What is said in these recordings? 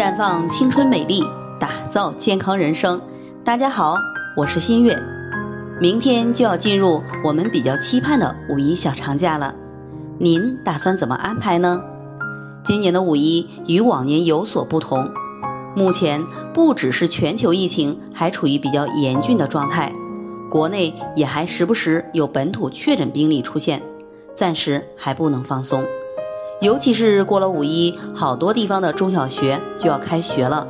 绽放青春美丽，打造健康人生。大家好，我是新月。明天就要进入我们比较期盼的五一小长假了，您打算怎么安排呢？今年的五一与往年有所不同，目前不只是全球疫情还处于比较严峻的状态，国内也还时不时有本土确诊病例出现，暂时还不能放松。尤其是过了五一，好多地方的中小学就要开学了。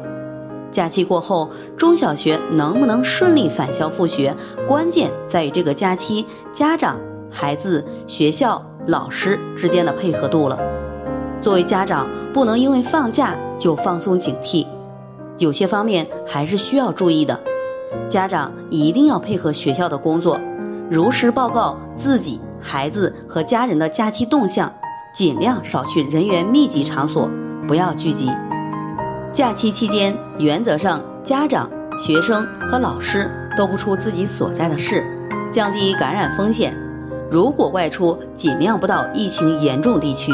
假期过后，中小学能不能顺利返校复学，关键在于这个假期家长、孩子、学校、老师之间的配合度了。作为家长，不能因为放假就放松警惕，有些方面还是需要注意的。家长一定要配合学校的工作，如实报告自己、孩子和家人的假期动向。尽量少去人员密集场所，不要聚集。假期期间，原则上家长、学生和老师都不出自己所在的市，降低感染风险。如果外出，尽量不到疫情严重地区，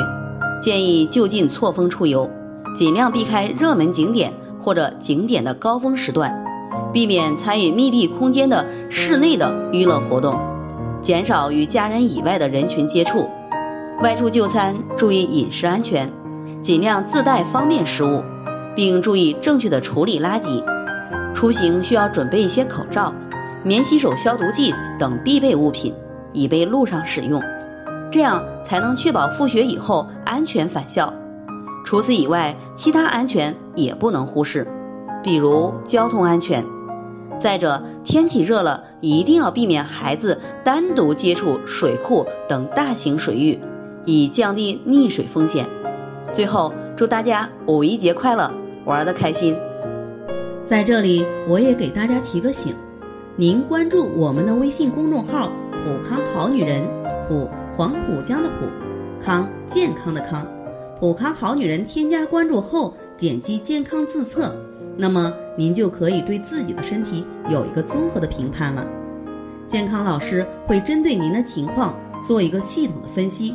建议就近错峰出游，尽量避开热门景点或者景点的高峰时段，避免参与密闭空间的室内的娱乐活动，减少与家人以外的人群接触。外出就餐，注意饮食安全，尽量自带方便食物，并注意正确的处理垃圾。出行需要准备一些口罩、免洗手消毒剂等必备物品，以备路上使用，这样才能确保复学以后安全返校。除此以外，其他安全也不能忽视，比如交通安全。再者，天气热了，一定要避免孩子单独接触水库等大型水域。以降低溺水风险。最后，祝大家五一节快乐，玩的开心。在这里，我也给大家提个醒：您关注我们的微信公众号“普康好女人”，普黄浦江的普，康健康的康，普康好女人。添加关注后，点击健康自测，那么您就可以对自己的身体有一个综合的评判了。健康老师会针对您的情况做一个系统的分析。